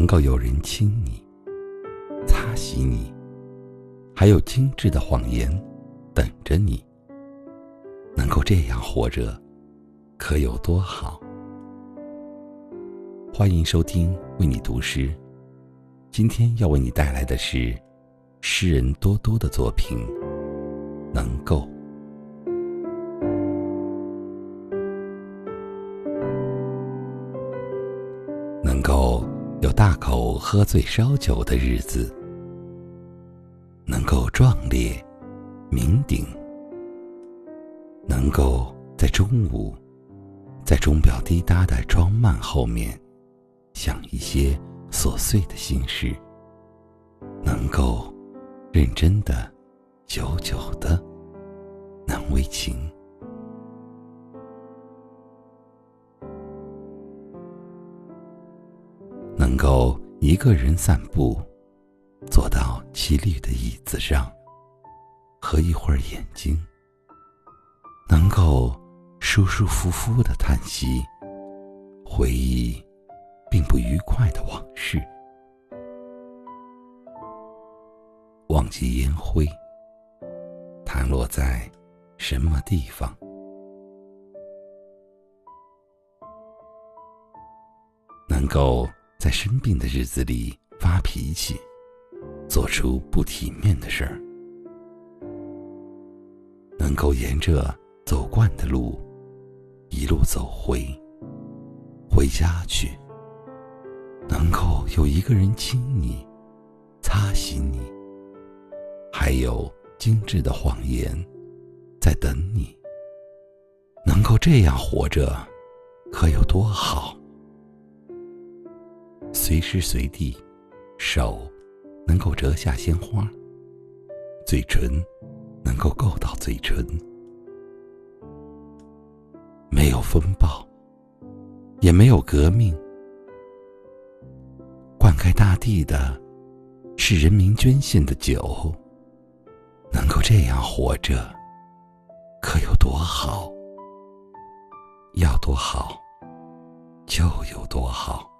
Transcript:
能够有人亲你、擦洗你，还有精致的谎言等着你。能够这样活着，可有多好？欢迎收听为你读诗，今天要为你带来的是诗人多多的作品《能够》。能够有大口喝醉烧酒的日子，能够壮烈酩酊，能够在中午，在钟表滴答的装慢后面，想一些琐碎的心事，能够认真的、久久的难为情。能够一个人散步，坐到漆绿的椅子上，合一会儿眼睛。能够舒舒服服的叹息，回忆并不愉快的往事，忘记烟灰弹落在什么地方，能够。在生病的日子里发脾气，做出不体面的事儿，能够沿着走惯的路一路走回回家去，能够有一个人亲你、擦洗你，还有精致的谎言在等你，能够这样活着，可有多好？随时随地，手能够折下鲜花，嘴唇能够够到嘴唇，没有风暴，也没有革命，灌溉大地的是人民捐献的酒，能够这样活着，可有多好？要多好，就有多好。